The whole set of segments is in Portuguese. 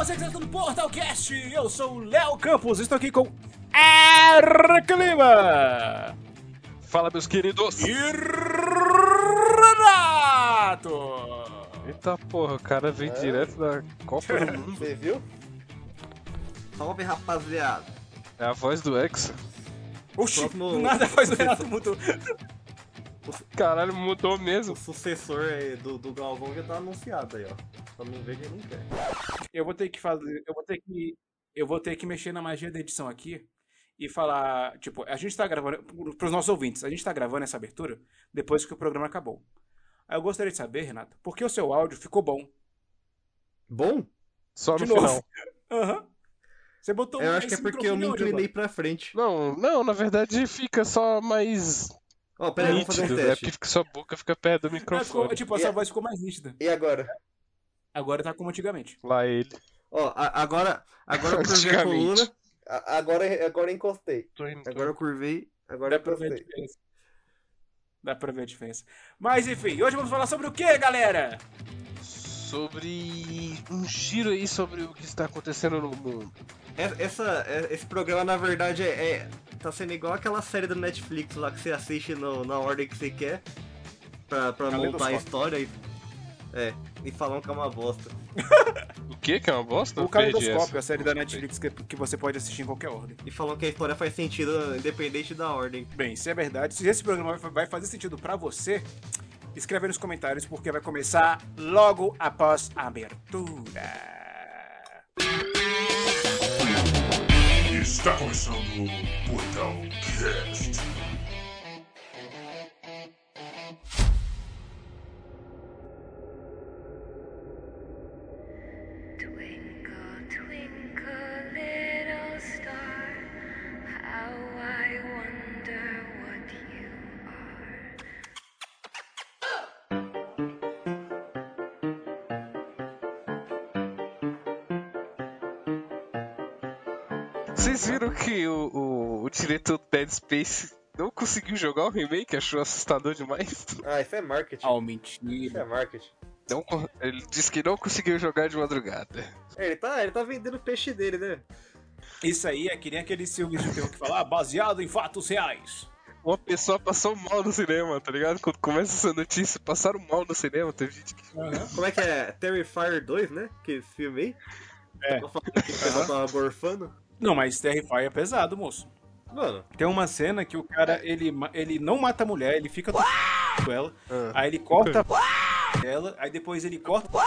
você que está no Portalcast! Eu sou o Léo Campos, estou aqui com Eric Lima! Fala, meus queridos! E Renato! Eita porra, o cara vem É? direto da Copa do Mundo. Você viu? Salve, rapaziada. É a voz do Hexa. Oxi, Próximo- do nada faz o Renato mudou. Caralho, mudou mesmo. O sucessor aí do, do Galvão já tá anunciado aí, ó. Só não vê quem não quer. Eu vou ter que fazer. Eu vou ter que. Eu vou ter que mexer na magia da edição aqui e falar. Tipo, a gente tá gravando. Pros nossos ouvintes, a gente tá gravando essa abertura depois que o programa acabou. Aí eu gostaria de saber, Renato, por que o seu áudio ficou bom? Bom? Só De no novo. final. Aham. Você botou Eu acho que é porque eu me inclinei pra frente. Não, não, na verdade fica só mais Ó, peraí, vamos fazer um nítido. É teste. porque fica sua boca fica perto do agora? Ah, ficou- microfone. tipo, a sua E- voz ficou mais nítida. E agora? Agora tá como antigamente. Lá ele. Ó, a- agora, agora eu curvei a Antigamente. coluna. A- Agora, agora eu encostei. Tô indo. Agora eu curvei, agora Dá eu pra ver a encostei. diferença. Dá pra ver a diferença. Mas enfim, hoje vamos falar sobre o que, galera? Sobre um giro aí sobre o que está acontecendo no mundo. Essa, essa- é- esse programa, na verdade, é, é- tá sendo igual aquela série do Netflix lá que você assiste no- na ordem que você quer pra, pra montar a história e, é, e falam que é uma bosta. O que? Que é uma bosta? O Caleidoscópio, a série da Netflix que, que você pode assistir em qualquer ordem. E falam que a história faz sentido independente da ordem. Bem, se é verdade, se esse programa vai- vai fazer sentido pra você, escreve aí nos comentários porque vai começar logo após a abertura. Está começando o Portal Cast. Diretor do Dead Space não conseguiu jogar o remake? Achou assustador demais? Ah, isso é marketing. Oh, Isso mentira. é marketing. Não, ele disse que não conseguiu jogar de madrugada. É, Ele tá, ele tá vendendo o peixe dele, né? Isso aí é que nem aqueles filmes de terror que falam, ah, baseado em fatos reais. Uma pessoa passou mal no cinema, tá ligado? Quando começa essa notícia, passaram mal no cinema. Teve gente que. Como é que é? Terrifier 2, né? Que filme aí? É. Tava falando que o pessoal tava gorfando. Não, mas Terrify é pesado, moço. Mano, Tem uma cena que o cara, ele, ele não mata a mulher, ele fica com ela, Ah. aí ele corta ela, aí depois ele corta com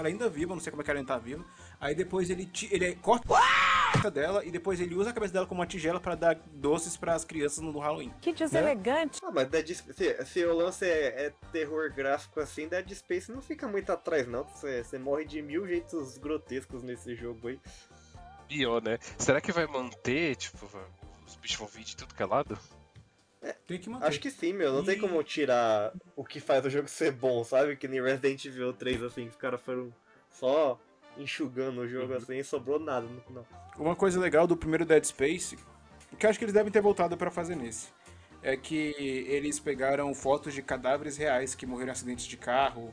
ela ainda viva, não sei como é que ela ainda tá viva, aí depois ele, ele corta dela e depois ele usa a cabeça dela como uma tigela pra dar doces pras crianças no Halloween. Que deselegante. ah, mas Dead Space, se, se o lance é, é terror gráfico assim, Dead Space não fica muito atrás, não. Você, você morre de mil jeitos grotescos nesse jogo aí. Pior, né? Será que vai manter, tipo, os bichos vão vir de tudo que é lado? Tem que manter. Acho que sim, meu. Não tem E- como tirar o que faz o jogo ser bom, sabe? Que nem Resident Evil 3, assim, os caras foram só enxugando o jogo assim e sobrou nada no final. Uma coisa legal do primeiro Dead Space, que eu acho que eles devem ter voltado pra fazer nesse, é que eles pegaram fotos de cadáveres reais que morreram em acidentes de carro,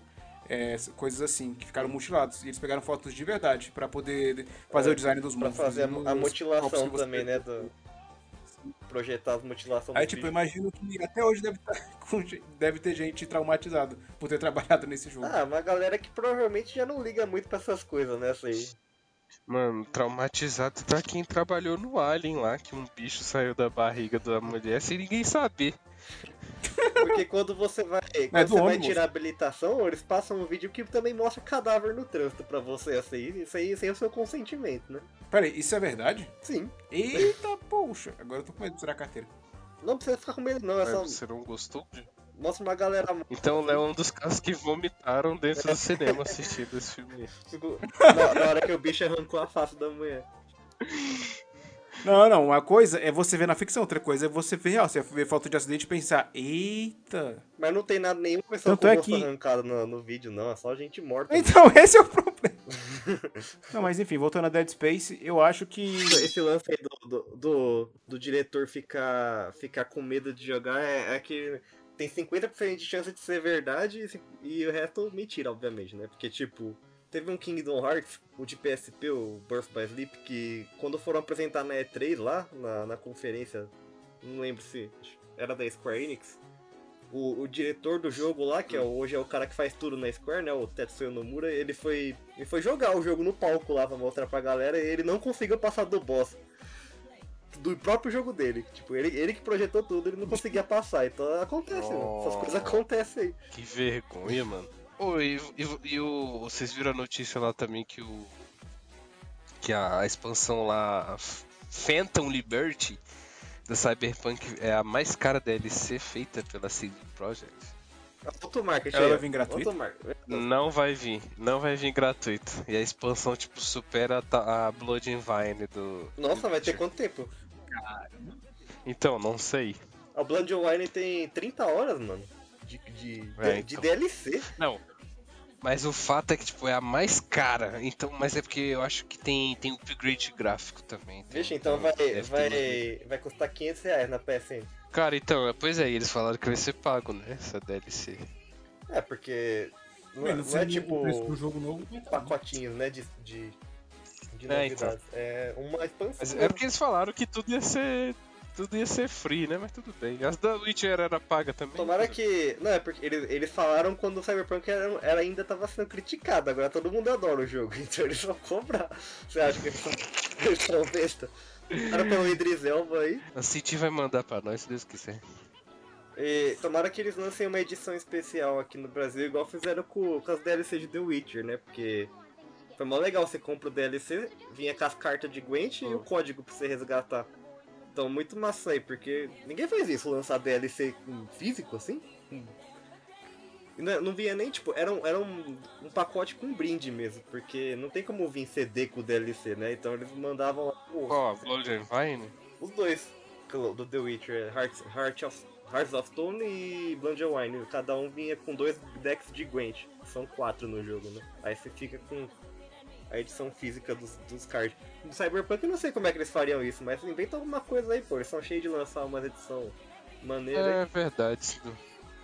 é, coisas assim, que ficaram mutilados. E eles pegaram fotos de verdade pra poder fazer É, o design dos Pra monstros. fazer a, a mutilação também, né? Do... Projetar as mutilações Aí, do tipo, imagino que até hoje deve, tá com deve ter gente traumatizada por ter trabalhado nesse jogo. Ah, uma galera que provavelmente já não liga muito pra essas coisas, né? Essa aí. Mano, traumatizado tá quem trabalhou no Alien lá, que um bicho saiu da barriga da mulher sem ninguém saber. Porque quando você vai, quando É você vai tirar a habilitação, eles passam um vídeo que também mostra cadáver no trânsito pra você, assim. Isso aí sem o seu consentimento, né? Peraí, isso é verdade? Sim. Eita, poxa. Agora eu tô com medo de tirar a carteira. Não precisa ficar com medo, não. É só... você não gostou? Mostra uma galera. Então o Léo é um dos casos que vomitaram dentro do cinema assistindo esse filme aí. Na, na hora que o bicho arrancou a face da mulher. Não, não. Uma coisa é você ver na ficção, outra coisa é você ver real. Você ver foto de acidente e pensar, eita. Mas não tem nada nenhuma pessoa Tanto com o é que- arrancado no, no vídeo, não. É só gente morta. Então, esse é o problema. não, mas enfim, voltando a Dead Space, eu acho que. Esse lance aí do, do, do, do diretor ficar, ficar com medo de jogar é, é que tem 50% de chance de ser verdade e, e o resto mentira, obviamente, né? Porque, tipo, Teve um Kingdom Hearts, o de PSP, o Birth by Sleep, que quando foram apresentar na E3 lá, na, na conferência, não lembro se era da Square Enix, o, o diretor do jogo lá, que é, hoje é o cara que faz tudo na Square, né, o Tetsuya Nomura, ele foi, ele foi jogar o jogo no palco lá pra mostrar pra galera e ele não conseguiu passar do boss. Do próprio jogo dele. Tipo, ele, ele que projetou tudo, ele não conseguia passar. Então acontece, mano. Essas Oh. coisas acontecem aí. Que vergonha, mano. Ô, e, e- e o. Vocês viram a notícia lá também que o. Que a, a expansão lá. Phantom Liberty da Cyberpunk é a mais cara DLC feita pela CD Projekt. Automarket Ela aí, vai vir gratuita? Automarket. Não vai vir, não vai vir gratuito. E a expansão, tipo, supera a, a Blood and Vine do. Nossa, do vai ter quanto tempo? Então, não sei. A Blood Wine tem 30 horas, mano. De, de, É, de então. DLC. Não. Mas o fato é que, tipo, é a mais cara. Então, mas é porque eu acho que tem, tem upgrade gráfico também. Tem- Vixe, então vai, mais- vai, vai custar 500 reais na PSN. Cara, então, pois é, eles falaram que vai ser pago, né? Essa DLC. É, porque não, é- Mano, não é tipo o do jogo novo pacotinhos, né, de, de, de É, então. É uma expansão. Mas é porque eles falaram que tudo ia ser. Tudo ia ser free, né? Mas tudo bem. As da Witcher era paga também. Tomara tudo que. Não, é porque eles, eles falaram quando o Cyberpunk era, era ainda tava sendo criticado, agora todo mundo adora o jogo, então eles vão cobrar. Você acha que eles são, eles são besta? Para pelo Idris Elba aí. A City vai mandar pra nós, se Deus quiser. E tomara que eles lancem uma edição especial aqui no Brasil, igual fizeram com, com as DLC de The Witcher, né? Porque foi mó legal, você compra o DLC, vinha com as cartas de Gwent e o código pra você resgatar. Então, muito massa aí, porque ninguém faz isso, lançar DLC em físico assim. Hum. E Não, não vinha nem, tipo, era, um, era um, um pacote com brinde mesmo, porque não tem como vir CD com DLC, né? Então eles mandavam Ó, Blood and Vine. os dois do The Witcher, Hearts, Heart of, Hearts of Stone e Blood and Wine. Cada um vinha com dois decks de Gwent. São quatro no jogo, né? Aí você fica com a edição física dos, dos cards. No Cyberpunk eu não sei como é que eles fariam isso, mas inventa alguma coisa aí, pô. Eles são cheios de lançar uma edição maneira. É verdade.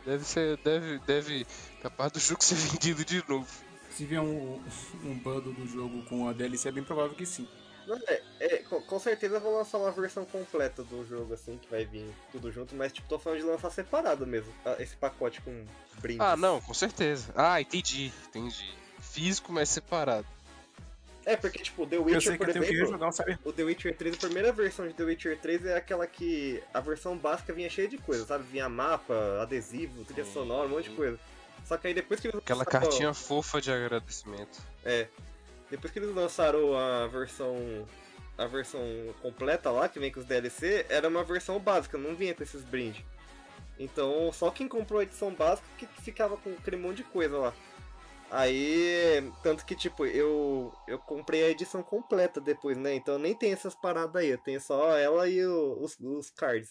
Deve ser. Deve. Deve. Capaz do jogo ser vendido de novo. Se vier um, um bundle do jogo com a DLC, é bem provável que sim. Não, é, é, com, com certeza eu vou lançar uma versão completa do jogo, assim, que vai vir tudo junto, mas tipo, tô falando de lançar separado mesmo. Esse pacote com brindes. Ah, não, com certeza. Ah, entendi, entendi. Físico, mas separado. É, porque tipo, The Witcher, por exemplo. O The Witcher 3, a primeira versão de The Witcher 3 é aquela que a versão básica vinha cheia de coisa, sabe? Vinha mapa, adesivo, trilha sonora, um monte de coisa. Só que aí depois que eles Aquela lançaram- cartinha fofa de agradecimento. É. Depois que eles lançaram a versão a versão completa lá, que vem com os DLC, era uma versão básica, não vinha com esses brindes. Então, só quem comprou a edição básica que ficava com aquele monte de coisa lá. Aí, tanto que tipo, eu eu comprei a edição completa depois, né? Então nem tem essas paradas aí, eu tenho só ela e o- os, os cards.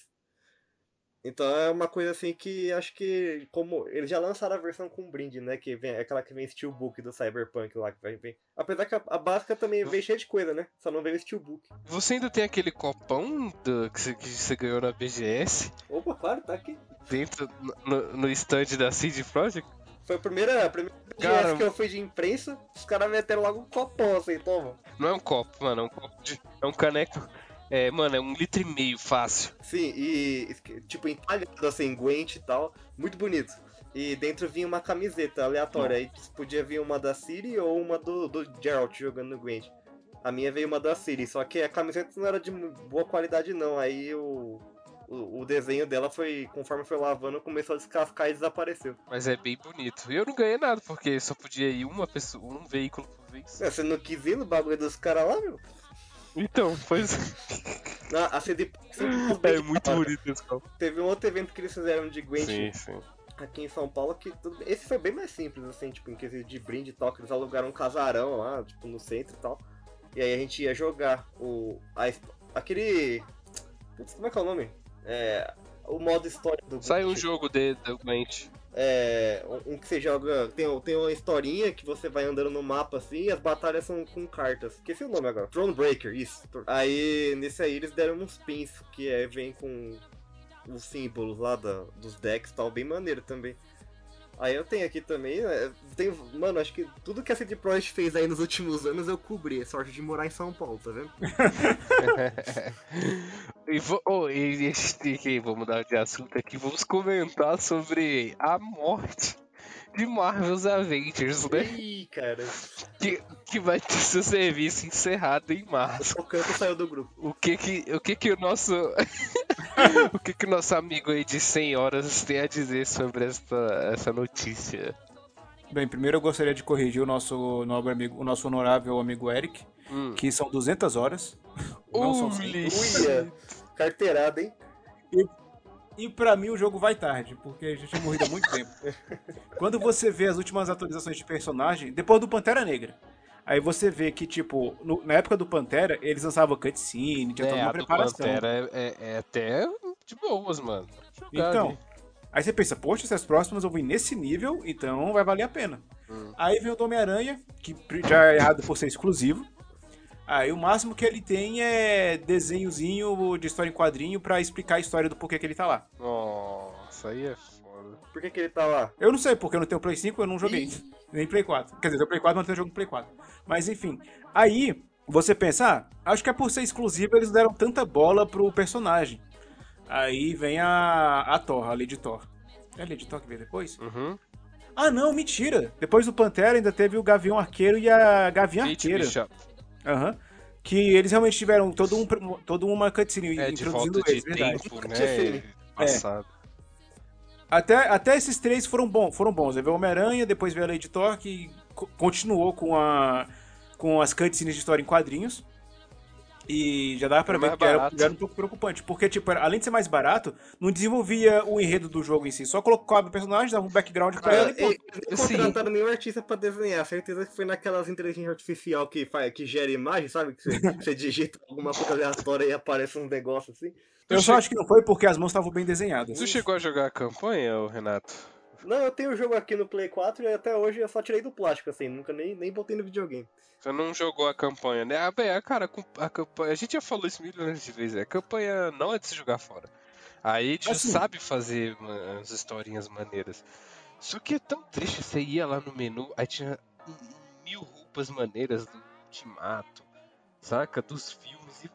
Então é uma coisa assim que acho que como eles já lançaram a versão com brinde, né, que vem aquela que vem steelbook do Cyberpunk lá que vai vir. Apesar que a, a básica também veio cheia de coisa, né? Só não veio o steelbook. Você ainda tem aquele copão do- que, você, que você ganhou na BGS Opa, claro, tá aqui. dentro no, no stand da CD Projekt? Foi a primeira, a primeira Cara, que eu fui de imprensa, os caras meteram logo um copão assim, toma. Não é um copo, mano, é um copo de. É um caneco. É, mano, é um litro e meio fácil. Sim, e tipo entalhado assim, Gwent e tal, muito bonito. E dentro vinha uma camiseta aleatória, aí podia vir uma da Siri ou uma do, do Geralt jogando no Gwent. A minha veio uma da Siri, só que a camiseta não era de boa qualidade não, aí o, o, o desenho dela foi, conforme foi lavando, começou a descascar e desapareceu. Mas é bem bonito. E eu não ganhei nada, porque só podia ir uma pessoa, um veículo por vez. É, Você não quis ir no bagulho dos caras lá, meu? Então, pois. Na, a CD É muito bonito esse copo. Teve um outro evento que eles fizeram de Gwent Sim, sim. aqui em São Paulo que tudo. Esse foi bem mais simples, assim, tipo, em quesito de brinde e tal, que eles alugaram um casarão lá, tipo, no centro e tal. E aí a gente ia jogar o. A, aquele. Putz, como é que é o nome? É. O modo história do Sai um jogo de, do Gwent. É. Um um que você joga. Tem, tem uma historinha que você vai andando no mapa assim e as batalhas são com cartas. Esqueci o nome agora. Thronebreaker, isso. Aí nesse aí eles deram uns pins que é, vem com os símbolos lá da, dos decks e tal, bem maneiro também. Aí eu tenho aqui também, né, tem, mano, acho que tudo que a CD Projekt fez aí nos últimos anos eu cobri. Sorte de morar em São Paulo, tá vendo? e, oh, e, e- e vamos mudar de assunto aqui, vamos comentar sobre a morte de Marvel's Avengers, né? Ih, cara, Que, que vai ter seu serviço encerrado em março. o canto saiu do grupo. O que que o, que que o nosso. o que que o nosso amigo aí de 100 horas tem a dizer sobre essa, essa notícia? Bem, primeiro eu gostaria de corrigir o nosso nobre amigo, o nosso honorável amigo Eric, Hum. que são 200 horas. Não são 100. Uli. Uia, carteirada, hein? E pra mim o jogo vai tarde, porque já tinha morrido há muito tempo. Quando você vê as últimas atualizações de personagem, depois do Pantera Negra, aí você vê que, tipo, no- na época do Pantera, eles lançavam cutscene, tinha toda É, uma a do preparação. Pantera é, é- é até de boas, mano. Jogar Então, ali. aí você pensa, poxa, se as próximas eu vou ir nesse nível, então vai valer a pena. Hum. Aí vem o Homem-Aranha, que já é errado por ser exclusivo. Aí o máximo que ele tem é desenhozinho de história em quadrinho pra explicar a história do porquê que ele tá lá. Nossa, aí é foda. Por que, que ele tá lá? Eu não sei, porque eu não tenho Play 5, eu não joguei. Nem Play 4. Quer dizer, eu tenho Play 4, mas não tenho jogo no Play 4. Mas enfim. Aí, você pensa, ah, acho que é por ser exclusivo, eles deram tanta bola pro personagem. Aí vem a, a Thor, a Lady Thor. É a Lady Thor que veio depois? Uhum. Ah, não, mentira. Depois do Pantera ainda teve o Gavião Arqueiro e a Gavinha Kate Arqueira. Bishop. Aham. Que eles realmente tiveram todo um, toda uma cutscene É, de introduzindo volta de eles, verdade. tempo, né? Passado. Até, até esses três foram, bom, foram bons. Veio o Homem-Aranha, depois veio a Lady Thor, que co- continuou com, a, com as cutscenes de história em quadrinhos. E já dava pra Foi ver que era, era um pouco preocupante. Porque, tipo, era- além de ser mais barato, não desenvolvia o enredo do jogo em si. Só colocava o personagem, dava um background pra ela e Eles pronto. não Sim. contrataram nenhum artista pra desenhar. Certeza que foi naquelas inteligência artificial que, faz, que gera imagem, sabe? Que você, você digita alguma coisa aleatória e aparece um negócio assim. Eu só acho que não foi porque as mãos estavam bem desenhadas. Tu chegou a jogar a campanha, Renato? Não, eu tenho o jogo aqui no Play 4 e até hoje eu só tirei do plástico, assim. Nunca nem, nem botei no videogame. Você não jogou a campanha, né? Ah, bem, a cara, a campanha. A gente já falou isso milhões de vezes. A campanha não é de se jogar fora. A id Assim. sabe fazer as historinhas maneiras. Só que é tão triste, você ia lá no menu, aí tinha mil roupas maneiras do Ultimato, saca? Dos filmes e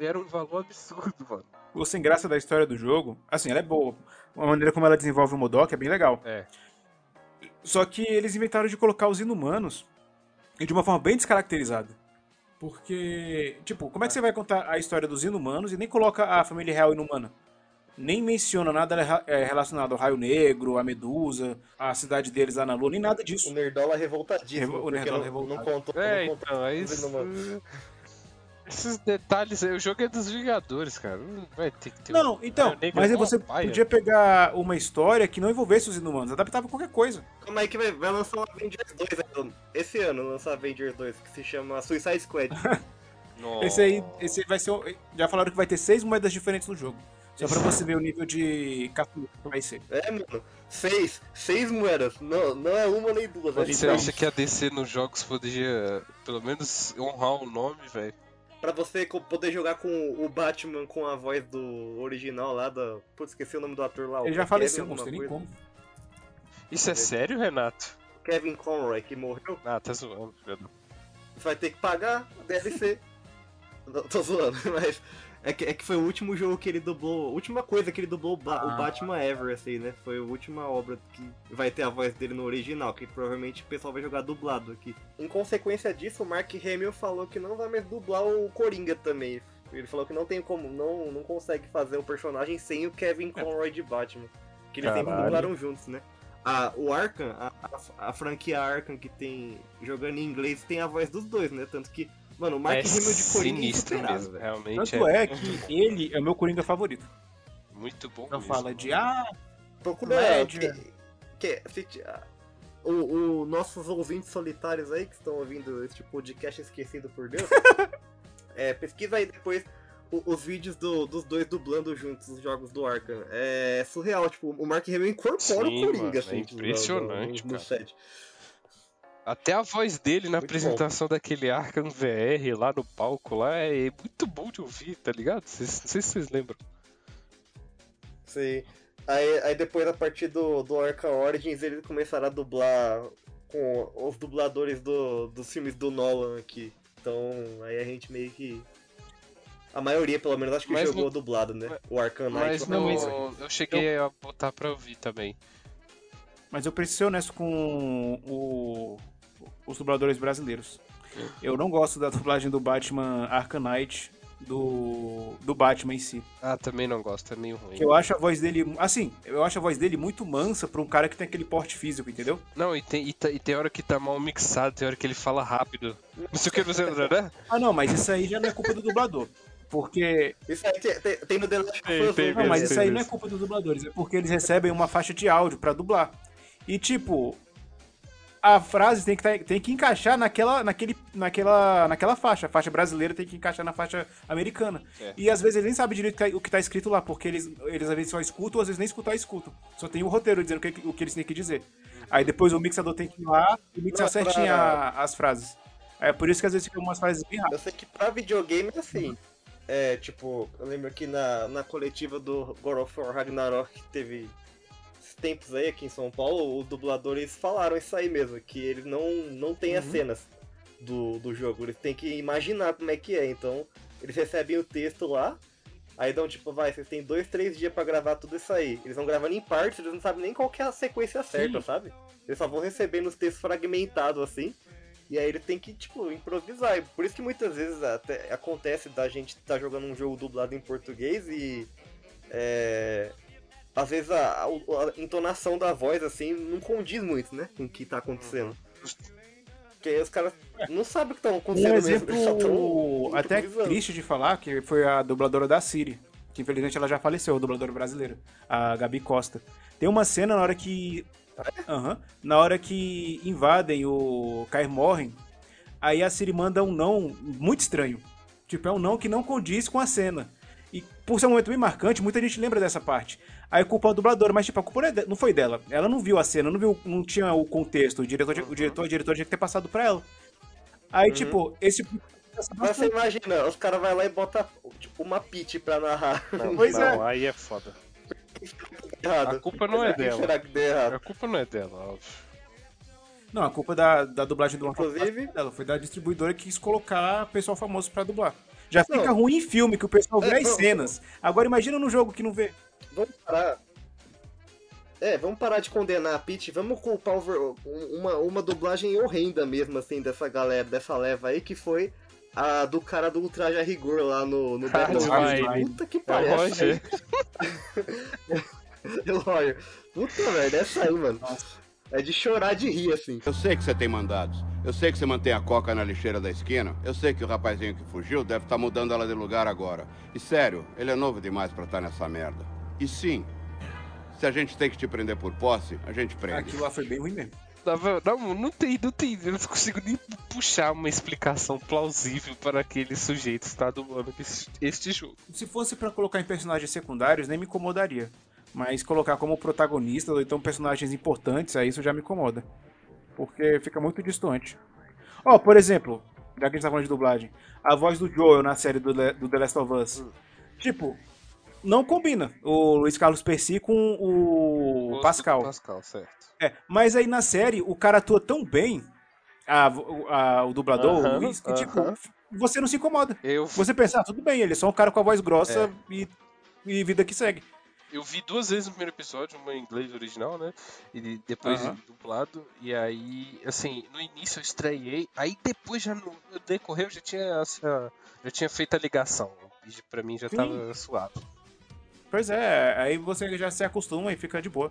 era um valor absurdo, mano. O sem graça da história do jogo, assim, ela é boa. A maneira como ela desenvolve o Modok é bem legal. É. Só que eles inventaram de colocar os inumanos e de uma forma bem descaracterizada. Porque, tipo, como é que você vai contar a história dos inumanos e nem coloca a família real inumana? Nem menciona nada é, relacionado ao Raio Negro, a Medusa, a cidade deles lá na Lua, nem nada O disso. Nerdola revoltadíssimo. Revo- o Nerdola não, revoltado. não contou. É, não contou então, é isso. Esses detalhes aí, o jogo é dos Vingadores, cara. Não vai ter que ter Não, um então, Negro mas aí é você paia. podia pegar uma história que não envolvesse os inumanos, adaptava qualquer coisa. Calma aí que vai, vai lançar um Avengers 2 aí, esse ano, lançar Avengers 2, que se chama Suicide Squad. Esse aí, esse aí vai ser. Já falaram que vai ter seis moedas diferentes no jogo. Só pra você ver o nível de captura que vai ser. é, mano. Seis. Seis moedas. Não, não é uma nem duas. é Você acha que a DC nos jogos podia, pelo menos, honrar o nome, velho? Pra você poder jogar com o Batman com a voz do original lá da. Putz, esqueci o nome do ator lá. Ele já Kevin faleceu, não tem nem como. Isso é sério, Renato? Kevin Conroy, que morreu. Ah, tá zoando, Você vai ter que pagar a DLC. Não, tô zoando, mas. É que, é que foi o último jogo que ele dublou. A última coisa que ele dublou o, Ba- o Ah. Batman Ever, assim, né? Foi a última obra que vai ter a voz dele no original, que provavelmente o pessoal vai jogar dublado aqui. Em consequência disso, o Mark Hamill falou que não vai mais dublar o Coringa também. Ele falou que não tem como, não, não consegue fazer o personagem sem o Kevin Conroy de Batman. Que eles sempre Caralho. dublaram juntos, né? A, o Arkham, a, a, a franquia Arkham que tem jogando em inglês tem a voz dos dois, né? Tanto que, mano, o Mark É Hamill de Coringa é sinistro velho. realmente Tanto é, é que ele é o meu Coringa favorito. muito bom Não mesmo. fala de, ah, Procura Média. que, que, se- ah, o, o nossos ouvintes solitários aí que estão ouvindo este podcast esquecido por Deus, é, pesquisa aí depois o- os vídeos do- dos dois dublando juntos os jogos do Arkham. É surreal, tipo, o Mark Hamill incorpora Sim, o Coringa, mano, é assim, tipo, no- impressionante, no, no, no cara. set. Até a voz dele na Muito apresentação daquele Arkham VR lá no palco lá é muito bom de ouvir, tá ligado? Cês- Não sei se vocês lembram. Sei. Aí, aí depois, a partir do, do Arca Origins, eles começaram a dublar com os dubladores do, dos filmes do Nolan aqui. Então, aí a gente meio que. A maioria, pelo menos, acho que Mas jogou no- dublado, né? O Arkham Knight. Mas eu não, mas- eu cheguei a botar pra ouvir também. Mas eu preciso ser honesto com o- os dubladores brasileiros. Eu não gosto da dublagem do Batman Arkham Knight, do, do Batman em si. Ah, também não gosto, é meio ruim. Que eu acho a voz dele. Assim, eu acho a voz dele muito mansa pra um cara que tem aquele porte físico, entendeu? Não, e tem, e, tá- e tem hora que tá mal mixado, tem hora que ele fala rápido. Não sei o que, sei, né? Ah, não, mas isso aí já não é culpa do dublador. Porque. Isso aí tem, tem, no The Last of Us tem um, Não, mas né? isso aí não é culpa dos dubladores, é porque eles recebem uma faixa de áudio pra dublar. E tipo. A frase tem que, tá- tem que encaixar naquela, naquele, naquela, naquela faixa. A faixa brasileira tem que encaixar na faixa americana. É. E às vezes eles nem sabem direito o que tá escrito lá, porque eles, eles às vezes só escutam, ou às vezes nem escutar escutam. Só tem o roteiro dizendo o que, o que eles têm que dizer. Aí depois o mixador tem que ir lá e mixar pra- certinho a- as frases. É por isso que às vezes ficam umas frases bem rápidas. Eu sei que pra videogame é assim. É, tipo, eu lembro que na, na coletiva do God of War Ragnarok teve tempos aí aqui em São Paulo, os dubladores falaram isso aí mesmo, que eles não, não têm as cenas do, do jogo, eles têm que imaginar como é que é, então eles recebem o texto lá, aí dão tipo, vai, vocês têm dois, três dias pra gravar tudo isso aí. Eles vão gravando em partes, eles não sabem nem qual que é a sequência certa, sabe? Eles só vão recebendo os textos fragmentados assim. E aí ele tem que, tipo, improvisar. Por isso que muitas vezes até acontece da gente estar jogando um jogo dublado em português e. É, às vezes a, a- a entonação da voz, assim, não condiz muito, né? Com o que tá acontecendo. Porque aí os caras não sabem o que tá Um acontecendo mesmo. exemplo só tão até triste de falar, que foi a dubladora da Siri. Que infelizmente ela já faleceu, a dubladora brasileira, a Gabi Costa. Tem uma cena na hora que. Aham. na hora que invadem o Kair Morhen, aí a Siri manda um não muito estranho. Tipo, é um não que não condiz com a cena. E por ser um momento bem marcante, muita gente lembra dessa parte. Aí culpa a dubladora, mas tipo, a culpa não, é não foi dela. Ela não viu a cena, não viu, não tinha o contexto. O diretor, o diretor, a diretora tinha que ter passado pra ela. Aí, tipo, esse Mas você imagina, os caras vão lá e botam tipo, uma pitch pra narrar. Pois não, é. aí é foda. errado. A culpa não é dela. Será que deu errado? A culpa não é dela, óbvio. Não, a culpa da, da dublagem do Inclusive- foi dela, foi da distribuidora que quis colocar pessoal famoso pra dublar. Já Não. fica ruim em filme, que o pessoal vê É, as não, cenas. Agora imagina no jogo que não vê. Vamos parar. É, vamos parar de condenar a Peach, vamos culpar um- uma, uma dublagem horrenda mesmo, assim, dessa galera, dessa leva aí, que foi a do cara do Ultraje a Rigor lá no, no Ah, Death Note. Roger. Puta que É pariu. É. Puta merda, essa aí, mano. É de chorar de rir, assim. Eu sei que você tem mandados. Eu sei que você mantém a coca na lixeira da esquina. Eu sei que o rapazinho que fugiu deve estar mudando ela de lugar agora. E sério, ele é novo demais pra estar nessa merda. E sim, se a gente tem que te prender por posse, a gente prende. Aquilo lá foi bem ruim mesmo. Não, não, não tem, não tem. Eu não consigo nem puxar uma explicação plausível para aquele sujeito estar dublando este, este jogo. Se fosse pra colocar em personagens secundários, nem me incomodaria. Mas colocar como protagonista ou então personagens importantes, aí isso já me incomoda. Porque fica muito distante. Ó, por exemplo, já que a gente tá falando de dublagem, a voz do Joel na série do, Le- do The Last of Us. Tipo, não combina o Luiz Carlos Percy com o Gosto Pascal. Pascal, certo. É, mas aí na série o cara atua tão bem, a, a- o dublador, Aham, o Luiz, que tipo, aham. você não se incomoda. Eu, Você pensa, ah, tudo bem, ele é só um cara com a voz grossa e, e vida que segue. Eu vi duas vezes no primeiro episódio, uma em inglês original, né? E depois Aham. dublado. E aí, assim, no início eu estranhei. Aí depois já no, decorrer eu já tinha, essa- já tinha feito a ligação. E pra mim já Sim. tava suave. Pois é, aí você já se acostuma e fica de boa.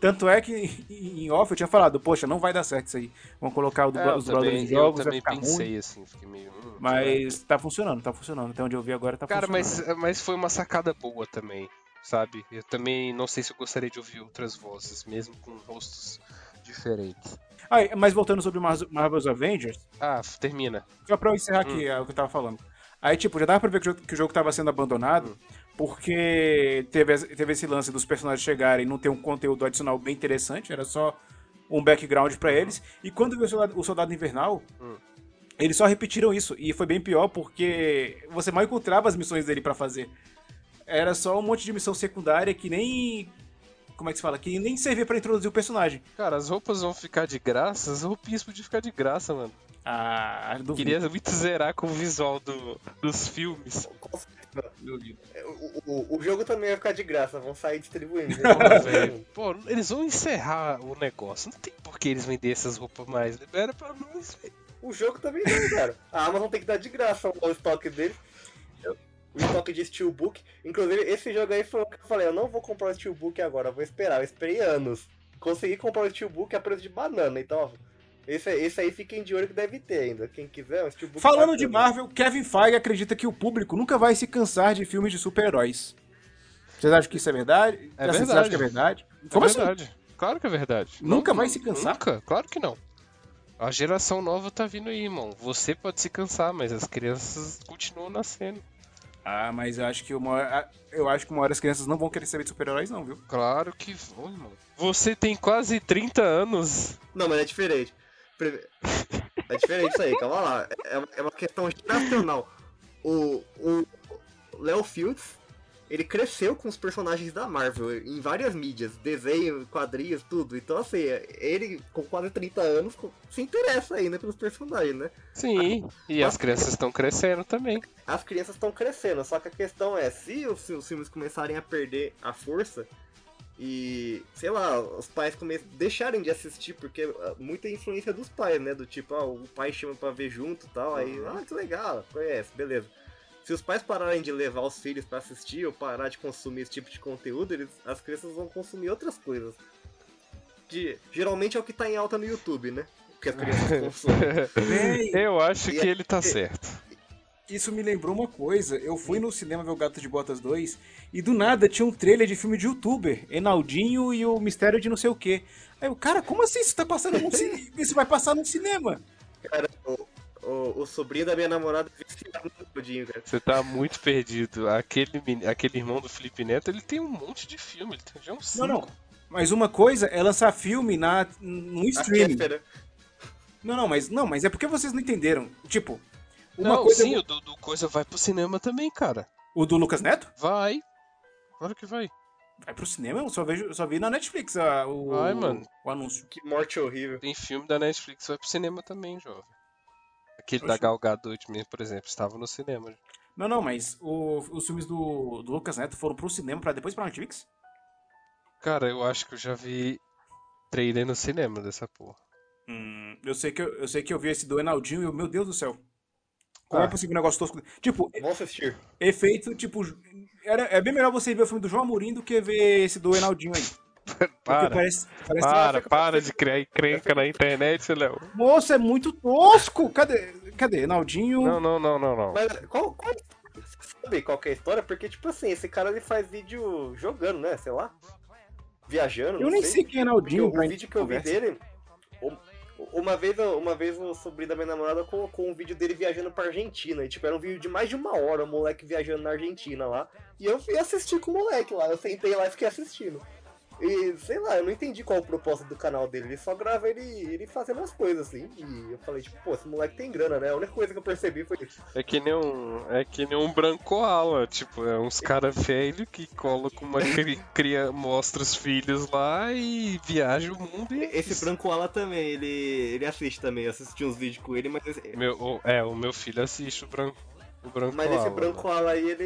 Tanto é que em off eu tinha falado, poxa, não vai dar certo isso aí. Vamos colocar o dubla- É, os dubladores em jogos, eu também pensei ruim. assim, fiquei meio. hum, Mas tá funcionando, tá funcionando. Até onde eu vi agora tá Cara, funcionando. mas, mas foi uma sacada boa também, sabe? Eu também não sei se eu gostaria de ouvir outras vozes, mesmo com rostos diferentes. Ah, mas voltando sobre Mar- Marvel's Avengers, Ah, termina. só pra eu encerrar Hum. aqui é o que eu tava falando. Aí, tipo, já dava pra ver que o jogo, que o jogo tava sendo abandonado, Hum. porque teve, esse- teve esse lance dos personagens chegarem e não ter um conteúdo adicional bem interessante, era só um background pra eles. E quando veio o Soldado, o Soldado Invernal, Hum. eles só repetiram isso. E foi bem pior porque você mal encontrava as missões dele pra fazer. Era só um monte de missão secundária que nem como é que se fala? Que nem servia pra introduzir o personagem. Cara, as roupas vão ficar de graça, as roupinhas podiam ficar de graça, mano. Ah, duvido. Queria muito zerar com o visual do, dos filmes. O, o, o jogo também vai ficar de graça, vão sair distribuindo. Pô, eles vão encerrar o negócio. Não tem por que eles venderem essas roupas mais. Libera pra nós, velho. O jogo também não, cara. A Amazon tem que dar de graça o estoque dele. O estoque de Steelbook. Inclusive, esse jogo aí foi o que eu falei, eu não vou comprar o Steelbook agora, eu vou esperar. Eu esperei anos. Consegui comprar o Steelbook a preço de banana, então, ó. Esse, esse aí fiquem de olho que deve ter ainda. Quem quiser, um Steelbook. Falando de. Marvel, Kevin Feige acredita que o público nunca vai se cansar de filmes de super-heróis. Vocês acham que isso é verdade? É Vocês verdade. acham que é verdade? É Como assim? verdade. Claro que é verdade. Nunca vai se cansar? Nunca, claro que não. A geração nova tá vindo aí, irmão. Você pode se cansar, mas as crianças continuam nascendo. Ah, mas eu acho que uma hora, eu acho que uma hora as crianças não vão querer saber de super-heróis não, viu? Claro que vão, irmão. Você tem quase 30 anos. Não, mas é diferente. É diferente isso aí, calma lá. É uma- é uma questão geracional. O, o Léo Fields, ele cresceu com os personagens da Marvel em várias mídias, desenho, quadrinhos, tudo. Então, assim, ele com quase 30 anos se interessa ainda pelos personagens, né? Sim. E as crianças estão crescendo também. As crianças estão crescendo, só que a questão é, se os, os filmes começarem a perder a força e, sei lá, os pais come... deixarem de assistir, porque ah, muita influência dos pais, né? Do tipo, ah, o pai chama pra ver junto e tal, aí, ah, que legal, conhece, beleza. Se os pais pararem de levar os filhos pra assistir ou parar de consumir esse tipo de conteúdo, eles, as crianças vão consumir outras coisas. Que geralmente é o que tá em alta no YouTube, né? Que as crianças consomem. Eu acho E que é- ele tá certo. isso me lembrou uma coisa. Eu fui no cinema ver o Gato de Botas 2 e do nada tinha um trailer de filme de youtuber, Enaldinho e o Mistério de não sei o quê. Aí eu, cara, como assim isso tá passando cinema? Isso vai passar no cinema? Cara, o, o, o sobrinho da minha namorada é viciado no Naldinho, cara. Você tá muito perdido. Aquele, aquele irmão do Felipe Neto, ele tem um monte de filme. Ele tem já uns Não, cinco. não. Mas uma coisa é lançar filme na, no streaming. É Não, não, mas não, mas é porque vocês não entenderam. Tipo, uma Não, coisa sim, o do, do coisa vai pro cinema também, cara. o do Lucas Neto Vai. Claro que vai. vai pro cinema, eu só vejo, eu só vi na Netflix a- o, Vai, mano. o anúncio. Que morte horrível. Tem filme da Netflix vai pro cinema também, jovem. Aquele da. Gal Gadot mesmo, por exemplo, estava no cinema. Não, não, mas o- os filmes do, do Lucas Neto foram pro cinema pra depois pra Netflix? Cara, eu acho que eu já vi trailer no cinema dessa porra. Hum, eu sei que eu, eu sei que eu vi esse do Enaldinho e eu, meu Deus do céu. Como Ah. é possível um negócio tosco? Tipo, Vamos assistir. efeito, tipo, era, é bem melhor você ver o filme do João Amorim do que ver esse do Enaldinho aí. Porque Para, parece, parece para, para de criar encrenca na internet, Léo. Moça, é muito tosco! Cadê? Cadê? Enaldinho. Não, não, não, não, não. Mas qual, qual... Você sabe qual que é a história? Porque, tipo assim, esse cara ele faz vídeo jogando, né? Sei lá. Viajando, eu não nem sei. sei quem é Porque Enaldinho. o, vídeo que eu vi dele. um- Uma vez, uma vez o sobrinho da minha namorada colocou um vídeo dele viajando pra Argentina. E tipo, era um vídeo de mais de uma hora, o moleque viajando na Argentina lá. E eu fui assistir com o moleque lá. Eu sentei lá e fiquei assistindo. E sei lá, eu não entendi qual o propósito do canal dele. Ele só grava ele, ele fazendo as coisas, assim. E eu falei, tipo, pô, esse moleque tem grana, né? A única coisa que eu percebi foi isso. É que nem um, é que nem um brancoala, tipo, é uns cara velho que colocam uma cri, cria, mostra os filhos lá e viaja o mundo e é Esse isso. Brancoala também, ele, ele assiste também. Eu assisti uns vídeos com ele, mas Meu, é, o meu filho assiste o branco, o branco Mas esse Ala, Brancoala aí, ele,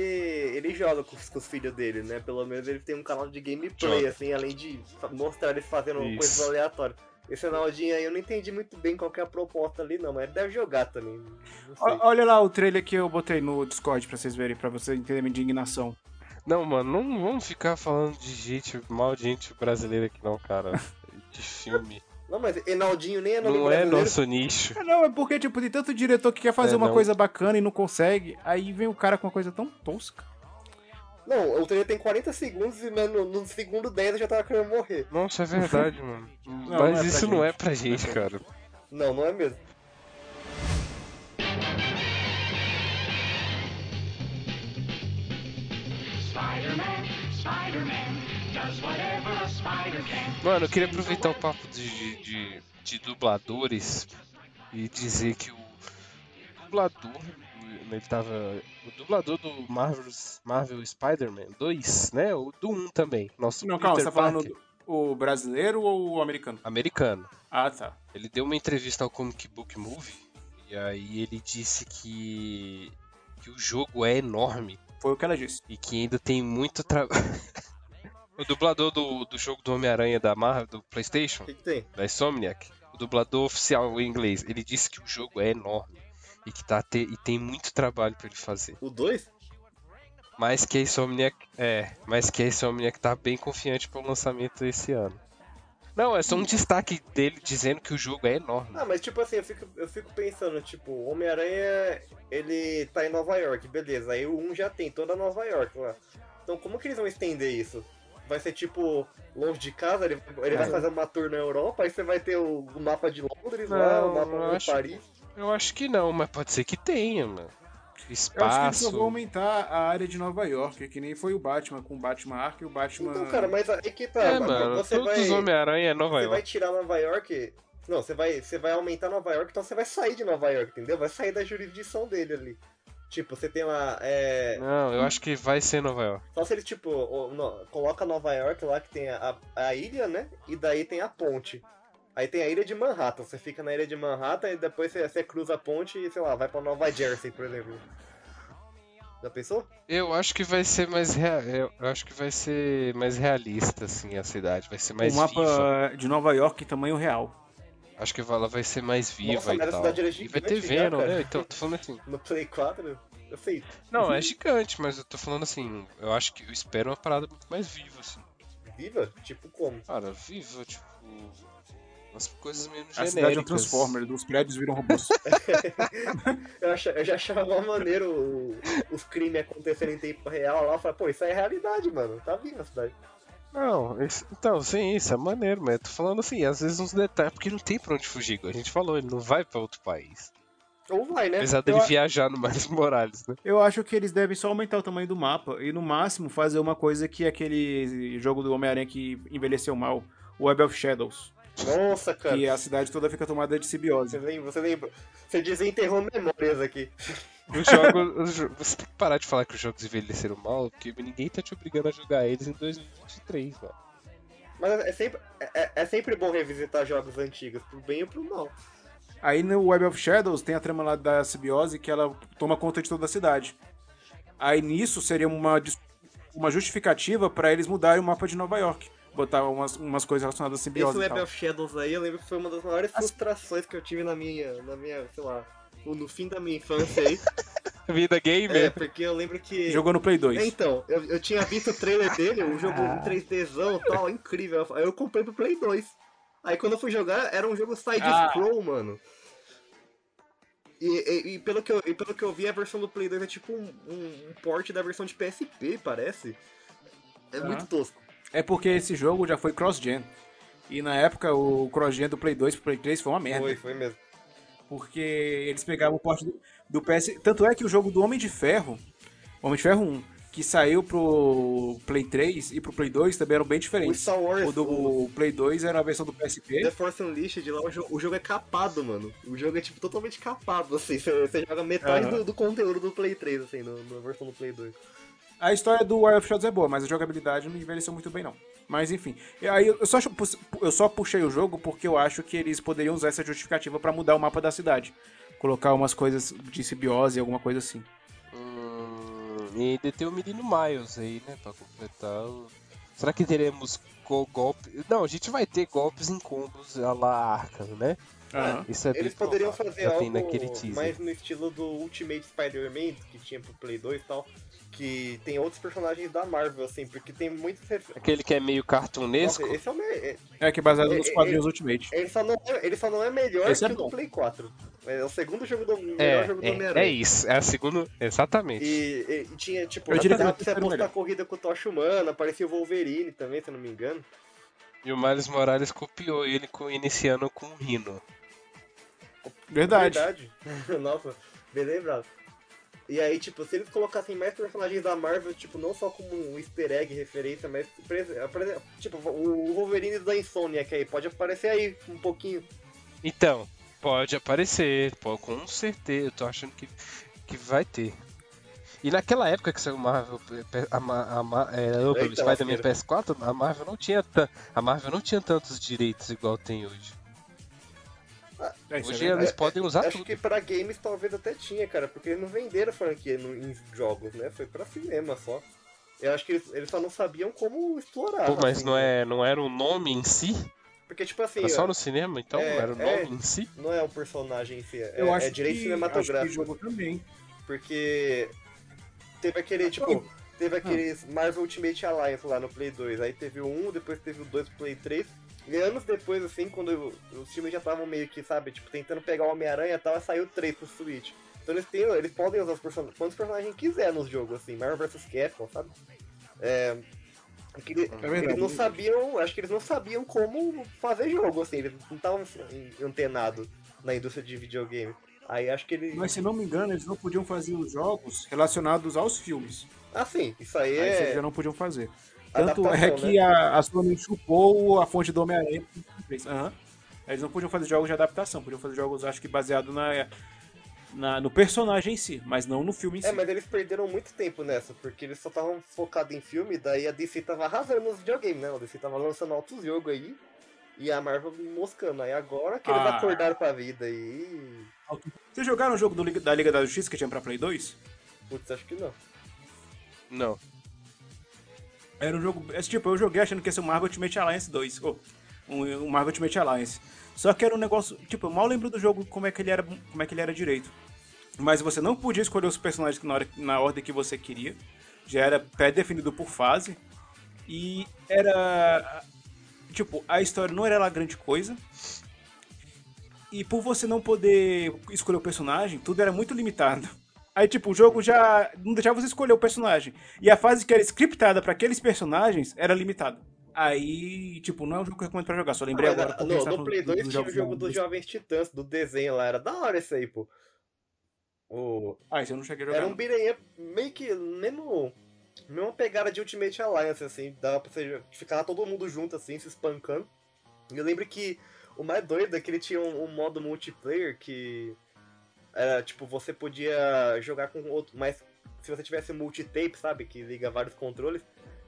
ele joga com, os- com os filhos dele, né? Pelo menos ele tem um canal de gameplay, Joga. assim, além de mostrar eles fazendo Isso. coisas aleatórias. Esse Naldinho aí eu não entendi muito bem qual que é a proposta ali, não, mas ele deve jogar também. Não sei. Ó- Olha lá o trailer que eu botei no Discord pra vocês verem, pra vocês entenderem minha indignação. Não, mano, não vamos ficar falando de gente, mal de gente brasileira aqui não, cara. De filme. Não, mas Enaldinho nem é nome Não é nosso nicho. Ah, não, é porque, tipo, tem tanto diretor que quer fazer É, uma não. coisa bacana e não consegue, aí vem o cara com uma coisa tão tosca. Não, o trailer tem 40 segundos e no, no segundo 10 eu já tava querendo morrer. Nossa, é verdade, mano. não Mas é pra isso não gente. é pra gente, cara. Não, não é mesmo. Mano, eu queria aproveitar o papo de, de, de dubladores e dizer que o dublador ele tava. O dublador do Marvel, Marvel Spider-Man 2, né? O do 1 também. Nosso Não, calma, você tá falando do- o brasileiro ou o americano? americano. Ah, tá. Ele deu uma entrevista ao Comic Book Movie e aí ele disse que, que o jogo é enorme Foi o que ela disse. e que ainda tem muito trabalho. o dublador do, do jogo do Homem-Aranha da Marvel, do PlayStation, O que, que tem? da Insomniac, o dublador oficial em inglês, ele disse que o jogo é enorme e que tá te, e tem muito trabalho pra ele fazer. O 2? Mas que a Insomniac é, mas que a Insomniac tá bem confiante pro lançamento esse ano. Não, é só um destaque dele dizendo que o jogo é enorme. Ah, mas tipo assim, eu fico, eu fico pensando, tipo, o Homem-Aranha, ele tá em Nova York, beleza. Aí o 1 já tem toda Nova York lá. Então como que eles vão estender isso? Vai ser tipo, longe de casa, ele, ele vai É. fazer uma tour na Europa, aí você vai ter o, o mapa de Londres lá, o Não, mapa de acho- Paris. Eu acho que não, mas pode ser que tenha, mano. Eu acho que eles Espaço. só vão aumentar a área de Nova York, que nem foi o Batman com o Batman Ark e o Batman. Então, cara, mas aí que tá. É, mano, você todos vai, os Homem-Aranha é Nova você York. vai tirar Nova York. Não, você vai, você vai aumentar Nova York, então você vai sair de Nova York, entendeu? Vai sair da jurisdição dele ali. Tipo, você tem lá. É, Não, eu acho que vai ser Nova York. Só se ele, tipo, coloca Nova York lá que tem a, a ilha, né? E daí tem a ponte. Aí tem a ilha de Manhattan. Você fica na ilha de Manhattan e depois você, você cruza a ponte e, sei lá, vai pra Nova Jersey, por exemplo. Já pensou? Eu acho que vai ser mais rea... eu acho que vai ser mais realista assim a cidade, vai ser mais o mapa viva. de Nova York em tamanho real. Acho que ela vai ser mais viva Nossa, e a tal. cidade era E vai ter gigante já, Venom, né? Então, tô falando assim. No Play 4, eu sei. Não, é gigante, mas eu tô falando assim, eu acho que eu espero uma parada muito mais viva assim. Viva? Tipo como? Cara, viva, tipo, umas coisas menos A genéricas. cidade é um Transformer, os prédios viram robôs. Eu, eu já achava maneiro o- os crimes acontecendo em tempo real lá. Eu falei, pô, isso aí é realidade, mano. Tá viva a cidade. Não, isso- então, sim, isso é maneiro, mas eu tô falando assim, às vezes uns detalhes, porque não tem pra onde fugir, igual a gente falou, ele não vai pra outro país. Ou vai, né? Apesar dele Eu- viajar no Miles Morales, né? Eu acho que eles devem só aumentar o tamanho do mapa e, no máximo, fazer uma coisa que aquele jogo do Homem-Aranha que envelheceu mal, o Web of Shadows. Nossa, cara. Que a cidade toda fica tomada de Você simbiose. lembra? Você lembra? Você desenterrou memórias aqui. Os jogos, os jo- você tem que parar de falar que os jogos envelheceram mal, porque ninguém tá te obrigando a jogar eles em 2023, mano. Mas é sempre, é, é sempre bom revisitar jogos antigos, pro bem ou pro mal. Aí no Web of Shadows tem a trama lá da simbiose que ela toma conta de toda a cidade. Aí nisso seria uma, uma justificativa pra eles mudarem o mapa de Nova York. Botar umas, umas coisas relacionadas à Esse simbiose e Web tal. of Shadows aí, eu lembro que foi uma das maiores frustrações que eu tive na minha, na minha, sei lá, no fim da minha infância aí. Vida é, gamer. porque eu lembro que... Jogou no Play 2. É, então, eu, eu tinha visto o trailer dele, o jogo em 3Dzão e tal, incrível. Aí eu comprei pro Play 2. Aí quando eu fui jogar, era um jogo side-scroll, mano. E, e- e pelo que eu, e pelo que eu vi, a versão do Play 2 é tipo um, um, um port da versão de PSP, parece. É Ah. muito tosco. É porque esse jogo já foi cross-gen. E na época o cross-gen do Play 2 pro Play 3 foi uma merda. Foi, foi mesmo. Porque eles pegavam o porte do, do PS. Tanto é que o jogo do Homem de Ferro, Homem de Ferro 1, que saiu pro Play 3 e pro Play 2 também eram bem O diferentes. Star Wars, O do Play 2 era a versão do PSP. The Force Unleashed lá, o jogo, o jogo é capado, mano. O jogo é tipo totalmente capado, assim. Você, você joga metade Aham. do, do conteúdo do Play 3, assim, no- na versão do Play 2. A história do Wild of Shadows é boa, mas a jogabilidade não envelheceu muito bem, não. Mas enfim. Aí eu só, eu só puxei o jogo porque eu acho que eles poderiam usar essa justificativa pra mudar o mapa da cidade. Colocar umas coisas de simbiose, alguma coisa assim. Hum, e ainda tem o menino Miles aí, né? Pra completar o... Será que teremos go- golpes? Não, a gente vai ter golpes em combos a la Arkham, né? Isso é Eles poderiam provável. fazer Já algo mais no estilo do Ultimate Spider-Man, que tinha pro Play 2 e tal. Que tem outros personagens da Marvel, assim, porque tem muitos Aquele que é meio cartunesco. Nossa, esse é o me... é- É que é baseado nos É, é, quadrinhos Ultimate. ele, só não é, ele só não é melhor Esse que é o do bom. Play 4. É o segundo jogo do melhor É, jogo do é, Homem-Aranha. é isso. É a segunda. Exatamente. E, e- tinha, tipo, Eu diria que o você apostar melhor. corrida com o Tocha Humana, aparecia o Wolverine também, se eu não me engano. E o Miles Morales copiou ele com, iniciando com o Rino. Verdade. Verdade. Nossa, bem lembrado. E aí, tipo, se eles colocassem mais personagens da Marvel, tipo, não só como um easter egg referência, mas, tipo, o Wolverine da Insomniac aí, pode aparecer aí um pouquinho. Então, pode aparecer, pô, com certeza. Eu tô achando que. que vai ter. E naquela época que saiu Marvel, a, a, Ma- é, Spider-Man lasqueira. PS4, a Marvel não tinha a Marvel não tinha tantos direitos igual tem hoje. É, é Hoje verdade. eles podem usar Acho tudo. que pra games talvez até tinha, cara, porque eles não venderam franquia no- em jogos, né? Foi pra cinema só. Eu acho que eles, eles só não sabiam como explorar. Pô, mas assim, não né? é, não era o nome em si? Porque, tipo assim, Era só ó, no cinema, então? é, não era o é. nome em si? não é um personagem em si, é, Eu é acho direito que, cinematográfico. Acho que jogo também. Porque teve aquele, tipo, teve aqueles Hum. Marvel Ultimate Alliance lá no Play 2. Aí teve o 1, depois teve o 2 pro Play 3. E anos depois, assim, quando eu- os times já estavam meio que, sabe, tipo, tentando pegar o Homem-Aranha e tal, saiu o 3 pro Switch. Então eles, têm, eles podem usar os person quantos personagens quiser nos jogos, assim, Marvel vs Capcom, sabe? É. é que ele- verdade. eles não sabiam, acho que eles não sabiam como fazer jogo, assim, eles não estavam antenados na indústria de videogame. Aí acho que eles. Mas se não me engano, eles não podiam fazer os jogos relacionados aos filmes. Ah, sim, isso aí Aí é. eles já não podiam fazer. Tanto adaptação, é que a, a Sony chupou a fonte do Homem-Aranha. pro Play 3. Aham. Eles não podiam fazer jogos de adaptação, podiam fazer jogos, acho que baseado na, na- no personagem em si, mas não no filme em si. É, mas eles perderam muito tempo nessa, porque eles só estavam focados em filme, daí a DC tava arrasando nos videogames, né? A DC tava lançando altos jogos aí, e a Marvel moscando. Aí agora que eles Ah. acordaram pra vida e. Vocês jogaram o jogo do Liga- da Liga da Justiça que tinha pra Play 2? Putz, acho que não. Não. Era um jogo. Esse tipo, eu joguei achando que ia ser o Marvel Ultimate Alliance 2. Ou um, um Marvel Ultimate Alliance. Só que era um negócio. Tipo, eu mal lembro do jogo como é que ele era, como é que ele era direito. Mas você não podia escolher os personagens na, hora, na ordem que você queria. Já era pré-definido por fase. E era. Tipo, a história não era lá grande coisa. E por você não poder escolher o personagem, tudo era muito limitado. Aí, tipo, o jogo já não deixava você escolher o personagem. E a fase que era scriptada pra aqueles personagens era limitada. Aí, tipo, não é um jogo que eu recomendo pra jogar, só lembrei Ah, agora. no, gente tá no Play dos 2 tinha o jogo dos Jovens Titãs, do desenho lá, era da hora esse aí, pô. O... Ah, isso eu não cheguei a jogar. Era um não. up meio que mesmo, mesma pegada de Ultimate Alliance, assim, dava pra você ficar todo mundo junto, assim, se espancando. E eu lembro que o mais doido é que ele tinha um, um modo multiplayer que era, tipo, você podia jogar com outro, mas se você tivesse multitape, sabe, que liga vários controles,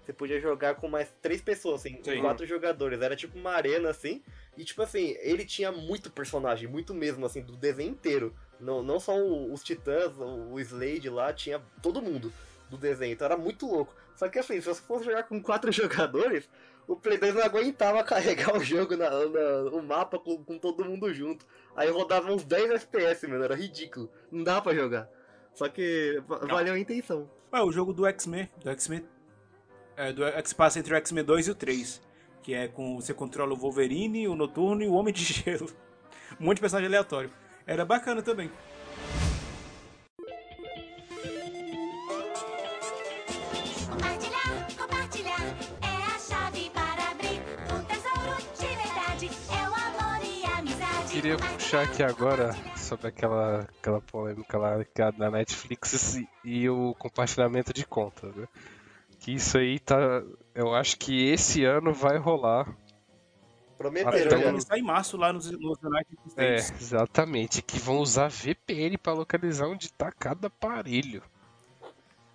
você podia jogar com mais três pessoas, assim, Sim. quatro jogadores. Era tipo uma arena, assim, e tipo assim, ele tinha muito personagem, muito mesmo, assim, do desenho inteiro. Não, não só o- os titãs, o o Slade lá, tinha todo mundo do desenho, então era muito louco. Só que assim, se você fosse jogar com quatro jogadores, o Play 2 não aguentava carregar o jogo, na, na- o mapa com, com todo mundo junto. Aí rodava uns 10 FPS, mano, era ridículo. Não dava pra jogar. Só que va- valeu a intenção. É o jogo do X-Men. Do X-Men. É, do que se passa entre o X-Men 2 e o 3. Que é com. Você controla o Wolverine, o Noturno e o Homem de Gelo. Um monte de personagem aleatório. Era bacana também. Queria puxar aqui agora sobre aquela, aquela polêmica lá que é da Netflix e, e o compartilhamento de contas, né? Que isso aí tá. Eu acho que esse ano vai rolar. Prometeram, Ah, Então, ele está em março lá nos, nos United É, States. exatamente. Que vão usar VPN pra localizar onde tá cada aparelho.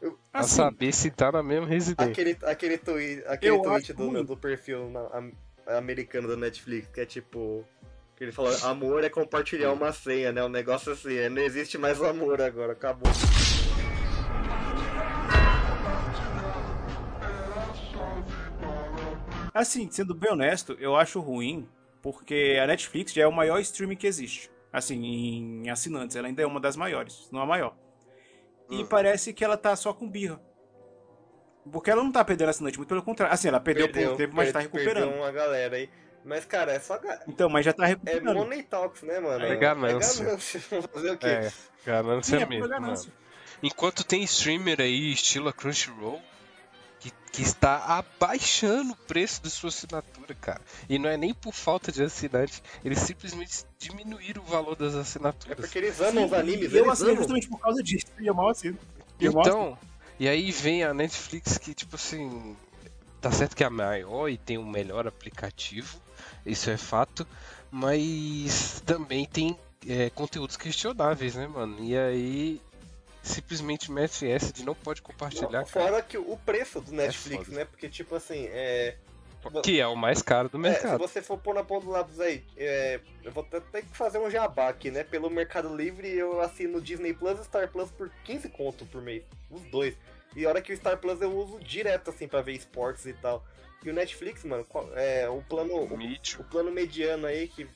Pra Assim, saber se tá na mesma residência. Aquele, aquele, twi aquele Eu tweet do, do perfil na- am- americano da Netflix, que é tipo. Ele fala, amor é compartilhar uma senha, né? Um negócio assim, é, não existe mais amor agora, acabou. Assim, sendo bem honesto, eu acho ruim, porque a Netflix já é o maior streaming que existe. Assim, em assinantes, ela ainda é uma das maiores, não a maior. E parece que ela tá só com birra. Porque ela não tá perdendo assinante, muito pelo contrário. Assim, ela perdeu, por um tempo, mas tá per- recuperando. Perdeu uma galera aí. Mas, cara, é só. Então, mas já tá É recuperando. Money Talks, né, mano? É ganância. É ganância. Fazer o quê? É, ganância Sim, é mesmo. ganância. Enquanto tem streamer aí, estilo a Crunchyroll, que, que está abaixando o preço de sua assinatura, cara. E não é nem por falta de assinante, eles simplesmente diminuíram o valor das É assinaturas. porque eles amam os Sim, animes, e eu amam. justamente por causa disso. E eu mal assino. Eu mal assino. Então, e aí vem a Netflix que, tipo assim, tá certo que é a maior e tem o melhor aplicativo, isso é fato, mas também tem é, conteúdos questionáveis, né, mano? E aí simplesmente mete essa de não pode compartilhar, cara. Fora que o preço do Netflix, foda. né? Porque, tipo assim, é. Que é o mais caro do É, se mercado. você for pôr na ponta do lápis aí, é, eu vou até ter que fazer um jabá aqui, né? Pelo Mercado Livre eu assino Disney Plus e Star Plus por 15 conto por mês. Os dois. E a hora que o Star Plus eu uso direto, assim, pra ver esportes e tal. E o Netflix, mano, é o plano. O, o plano mediano aí que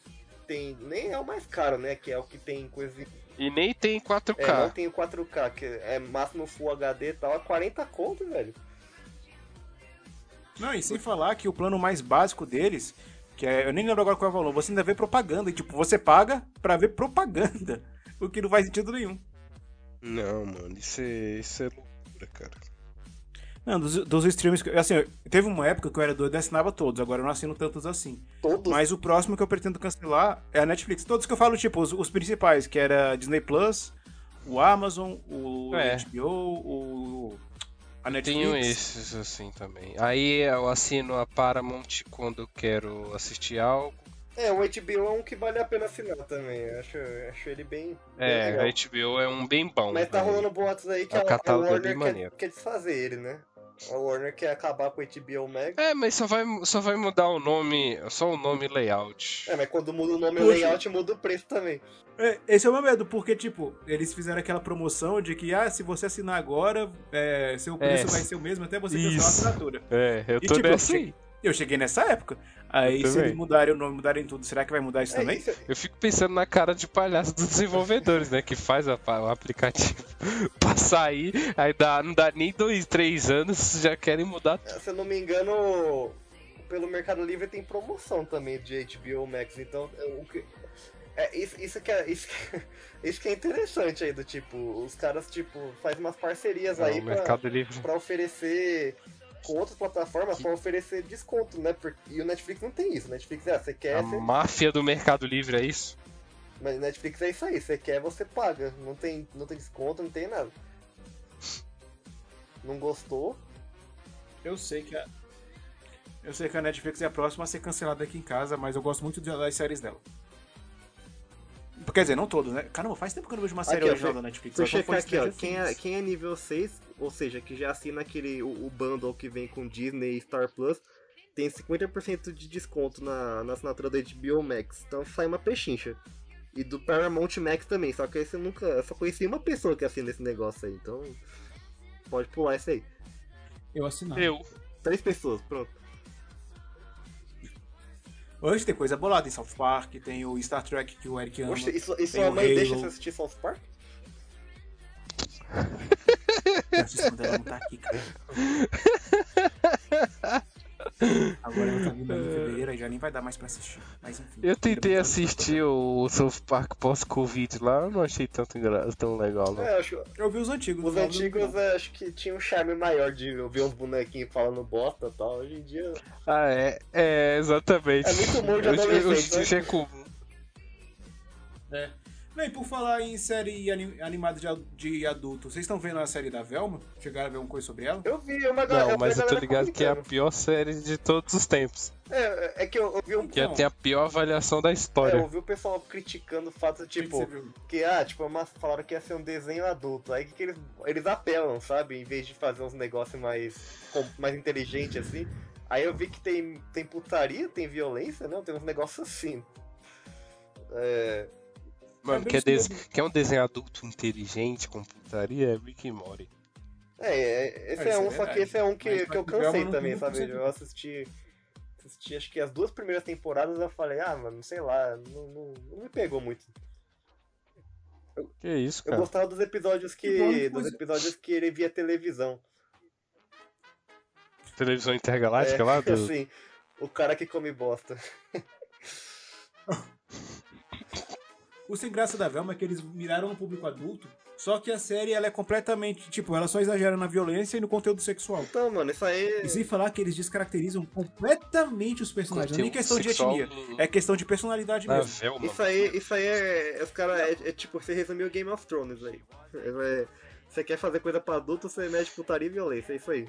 tem. Nem é o mais caro, né? Que é o que tem coisa. E nem tem 4K. É, não tem o 4K, que é máximo Full HD e tal, é 40 conto, velho. Não, e sem falar que o plano mais básico deles, que é. Eu nem lembro agora qual é o valor, você ainda vê propaganda. E tipo, você paga pra ver propaganda. O que não faz sentido nenhum. Não, mano, isso é, isso é loucura, cara. Não, dos, dos streams. que- Assim, teve uma época que eu era doido e assinava todos, agora eu não assino tantos assim. Todos. Mas o próximo que eu pretendo cancelar é a Netflix. Todos que eu falo, tipo, os, os principais, que era Disney Plus, o Amazon, o É. HBO, o. A Netflix. Tenho esses assim também. Aí eu assino a Paramount quando eu quero assistir algo. É, o HBO é um que vale a pena assinar também. Acho, acho ele bem. bem É, legal. a HBO é um bem bom. Mas tá rolando boatos aí que É, a, o a é bem quer, maneiro. quer desfazer ele, né? A Warner quer acabar com o HBO Max. É, mas só vai, só vai mudar o nome, só o nome e layout. É, mas quando muda o nome e o Poxa. layout, muda o preço também. É, esse é o meu medo, porque, tipo, eles fizeram aquela promoção de que, ah, se você assinar agora, é, seu preço É. vai ser o mesmo até você cancelar a assinatura. É, eu E, tô tipo, nessa eu aí. Eu cheguei nessa época. Aí, se eles mudarem o nome, mudarem tudo, será que vai mudar isso É, também? isso, Eu fico pensando na cara de palhaço dos desenvolvedores, né? Que faz a- o aplicativo pra sair, aí dá, não dá nem dois, três anos, já querem mudar tudo. se eu não me engano, pelo Mercado Livre tem promoção também de HBO Max. Então, é, o que- é, isso, isso, que é, isso, que, isso que é interessante aí, do tipo, os caras, tipo, fazem umas parcerias aí o pra, pra oferecer com outras plataformas pra oferecer desconto, né? Porque, e o Netflix não tem isso. Netflix é, você quer, A você, máfia do Mercado Livre, é isso? mas Netflix é isso aí. Você quer, você paga. Não tem, não tem desconto, não tem nada. Não gostou? Eu sei que a. Eu sei que a Netflix é a próxima a ser cancelada aqui em casa, mas eu gosto muito de- das séries dela. Quer dizer, não todas, né? Caramba, faz tempo que eu não vejo uma série Aqui, original da Netflix. Deixa eu checar aqui, ó. Quem é, quem é nível 6, ou seja, que já assina aquele, o, o bundle que vem com Disney e Star Plus, tem 50% de desconto na, na assinatura da HBO Max. Então sai uma pechincha. E do Paramount Max também, só que esse eu nunca. Eu só conheci uma pessoa que assina esse negócio aí, então. Pode pular esse aí. Eu assinava. Eu. Três pessoas, pronto. Hoje tem coisa bolada em South Park, tem o Star Trek que o Eric ama. Oxe, isso, isso o mãe deixa Halo. você assistir South Park? Eu assisto quando ela não tá aqui, cara. Agora ela tá vindo em fevereiro e já nem vai dar mais pra assistir. Mas enfim. Eu tentei assistir o South Park pós-Covid lá, eu não achei tanto engra... tão legal, não. É, acho, Eu vi os antigos. os os antigos não. é, acho que tinha um charme maior de eu ver uns bonequinhos falando bosta e tal. Hoje em dia. Ah, é, é, exatamente. É muito humor de Hoje- adolescente, Hoje né? isso é comum. É. Não, e por falar em série ani- animada de, ad- de adulto, vocês estão vendo a série da Velma? Chegaram a ver alguma coisa sobre ela? Eu vi uma galera. Não, mas eu tô ligado que é a pior série de todos os tempos. É, é que eu, eu vi um. Que Não. tem a pior avaliação da É, história. eu ouvi o pessoal criticando o fato, O que que tipo, que, ah, tipo, uma, falaram que ia ser um desenho adulto. Aí que, que eles, eles apelam, sabe? Em vez de fazer uns negócios mais, mais inteligentes assim. Aí eu vi que tem, tem putaria, tem violência, não? Tem uns negócios assim. É, Mano, bem quer, des... quer um desenho adulto inteligente, com putaria? É Rick e Morty. é, é, esse É, é, é um, só que esse é um que, Mas que eu cansei não também, sabe? 100%. Eu assisti. Assisti acho que as duas primeiras temporadas eu falei, ah, mano, sei lá, não, não, não me pegou muito. Que isso, Eu cara. gostava dos episódios que. Que bom, que dos coisa. episódios que ele via televisão. Televisão intergaláctica É, lá do. Assim, o cara que come bosta. O sem graça da Velma é que eles miraram no público adulto, só que a série ela é completamente, tipo, ela só exagera na violência e no conteúdo sexual. Então, mano, isso aí. E sem falar que eles descaracterizam completamente os personagens. Não é nem questão de sexual etnia, do- é questão de personalidade da mesmo. Velma. Isso aí, isso aí é. Os caras. É, é tipo, você resumiu Game of Thrones aí. É, você quer fazer coisa pra adulto, você mete putaria e violência, é isso aí.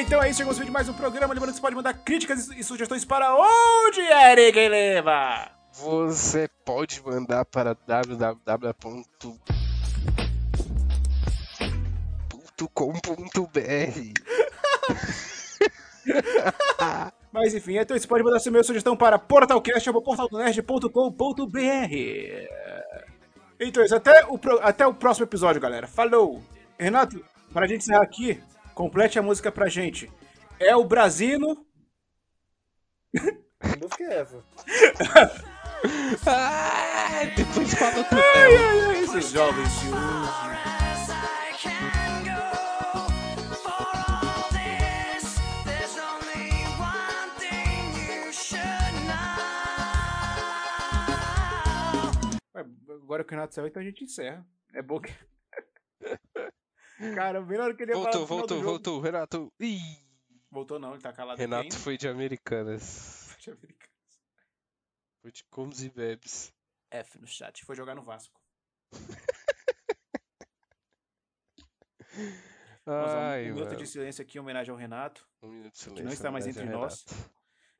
Então é isso, chegamos ao fim de mais um programa. Lembrando que você pode mandar críticas e sugestões para onde, Eric Leva? Você pode mandar para www.com.br Mas enfim, então você pode mandar sua minha sugestão para portalcast.portaldonerd.com.br Então é isso, até o, pro- até o próximo episódio, galera. Falou! Renato, para a gente encerrar aqui, complete a música pra gente. É o Brasino. Que música é essa? Ah, depois fala tudo. Ai, ai, ai, esses jovens se usam. as I can go. For all this, there's only one thing you should know. Ué, Agora que o Renato saiu, então a gente encerra. É bom que. Cara, bem na hora que ele ia falar Voltou, voltou, jogo- voltou. Renato. Ih, Voltou não, ele tá calado Renato aqui foi de Americanas. ainda. Foi de comes e bebes. F no chat, foi jogar no Vasco. Vamos a um Ai, minuto mano. de silêncio aqui em homenagem ao Renato. Um minuto de silêncio. não está mais entre nós.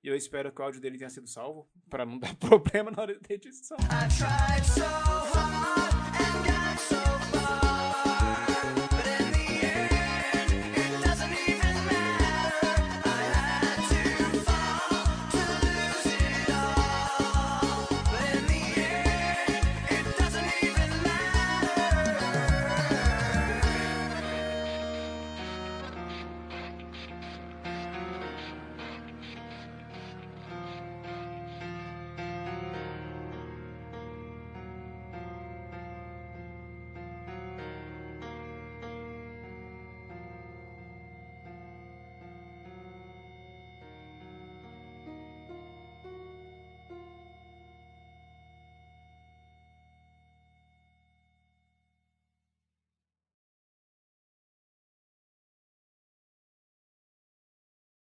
E eu espero que o áudio dele tenha sido salvo, pra não dar problema na hora da edição. I tried so hard